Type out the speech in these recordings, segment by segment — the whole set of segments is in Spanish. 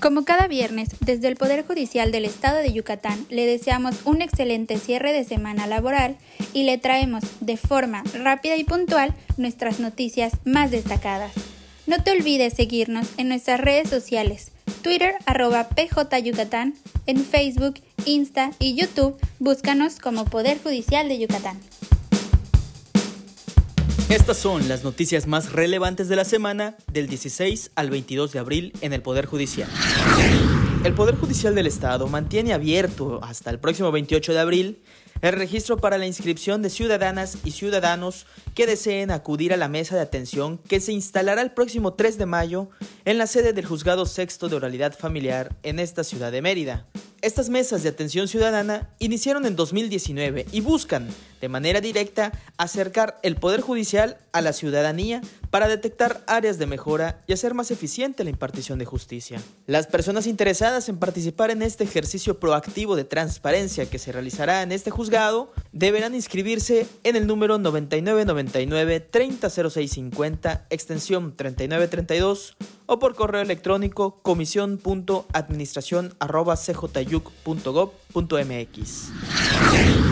Como cada viernes, desde el Poder Judicial del Estado de Yucatán le deseamos un excelente cierre de semana laboral y le traemos de forma rápida y puntual nuestras noticias más destacadas. No te olvides seguirnos en nuestras redes sociales, Twitter arroba PJ Yucatán, en Facebook, Insta y YouTube, búscanos como Poder Judicial de Yucatán. Estas son las noticias más relevantes de la semana del 16 al 22 de abril en el Poder Judicial. El Poder Judicial del Estado mantiene abierto hasta el próximo 28 de abril el registro para la inscripción de ciudadanas y ciudadanos que deseen acudir a la mesa de atención que se instalará el próximo 3 de mayo en la sede del Juzgado Sexto de Oralidad Familiar en esta ciudad de Mérida. Estas mesas de atención ciudadana iniciaron en 2019 y buscan, de manera directa, acercar el Poder Judicial a la ciudadanía para detectar áreas de mejora y hacer más eficiente la impartición de justicia. Las personas interesadas en participar en este ejercicio proactivo de transparencia que se realizará en este juzgado deberán inscribirse en el número 9999 300650 extensión 3932 o por correo electrónico comisión.administración.cjyuc.gov.mx.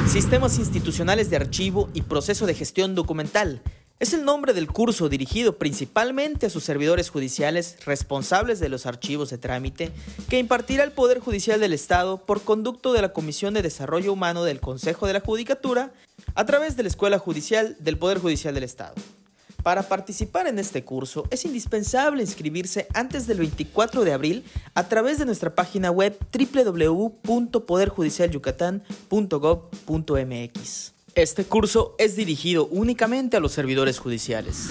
Sistemas institucionales de archivo y proceso de gestión documental. Es el nombre del curso dirigido principalmente a sus servidores judiciales responsables de los archivos de trámite que impartirá el Poder Judicial del Estado por conducto de la Comisión de Desarrollo Humano del Consejo de la Judicatura a través de la Escuela Judicial del Poder Judicial del Estado. Para participar en este curso es indispensable inscribirse antes del 24 de abril a través de nuestra página web www.poderjudicialyucatán.gov.mx. Este curso es dirigido únicamente a los servidores judiciales.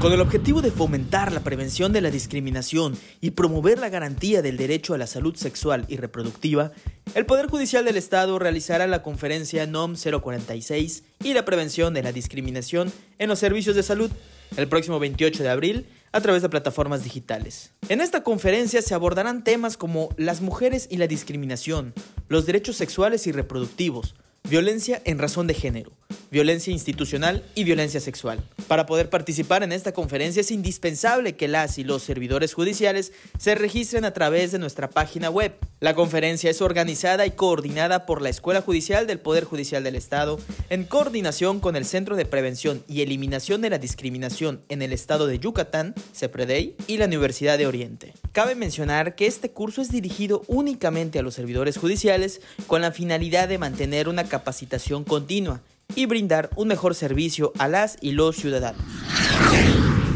Con el objetivo de fomentar la prevención de la discriminación y promover la garantía del derecho a la salud sexual y reproductiva, el Poder Judicial del Estado realizará la conferencia NOM 046 y la prevención de la discriminación en los servicios de salud el próximo 28 de abril a través de plataformas digitales. En esta conferencia se abordarán temas como las mujeres y la discriminación, los derechos sexuales y reproductivos, violencia en razón de género, violencia institucional y violencia sexual. Para poder participar en esta conferencia es indispensable que las y los servidores judiciales se registren a través de nuestra página web. La conferencia es organizada y coordinada por la Escuela Judicial del Poder Judicial del Estado en coordinación con el Centro de Prevención y Eliminación de la Discriminación en el Estado de Yucatán, CEPREDEI, y la Universidad de Oriente. Cabe mencionar que este curso es dirigido únicamente a los servidores judiciales con la finalidad de mantener una capacitación continua y brindar un mejor servicio a las y los ciudadanos.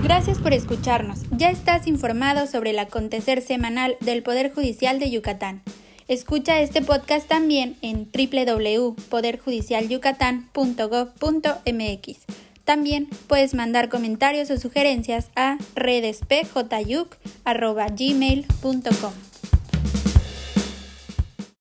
Gracias por escucharnos. Ya estás informado sobre el acontecer semanal del Poder Judicial de Yucatán. Escucha este podcast también en www.poderjudicialyucatán.gov.mx. También puedes mandar comentarios o sugerencias a redespjyuc.gmail.com.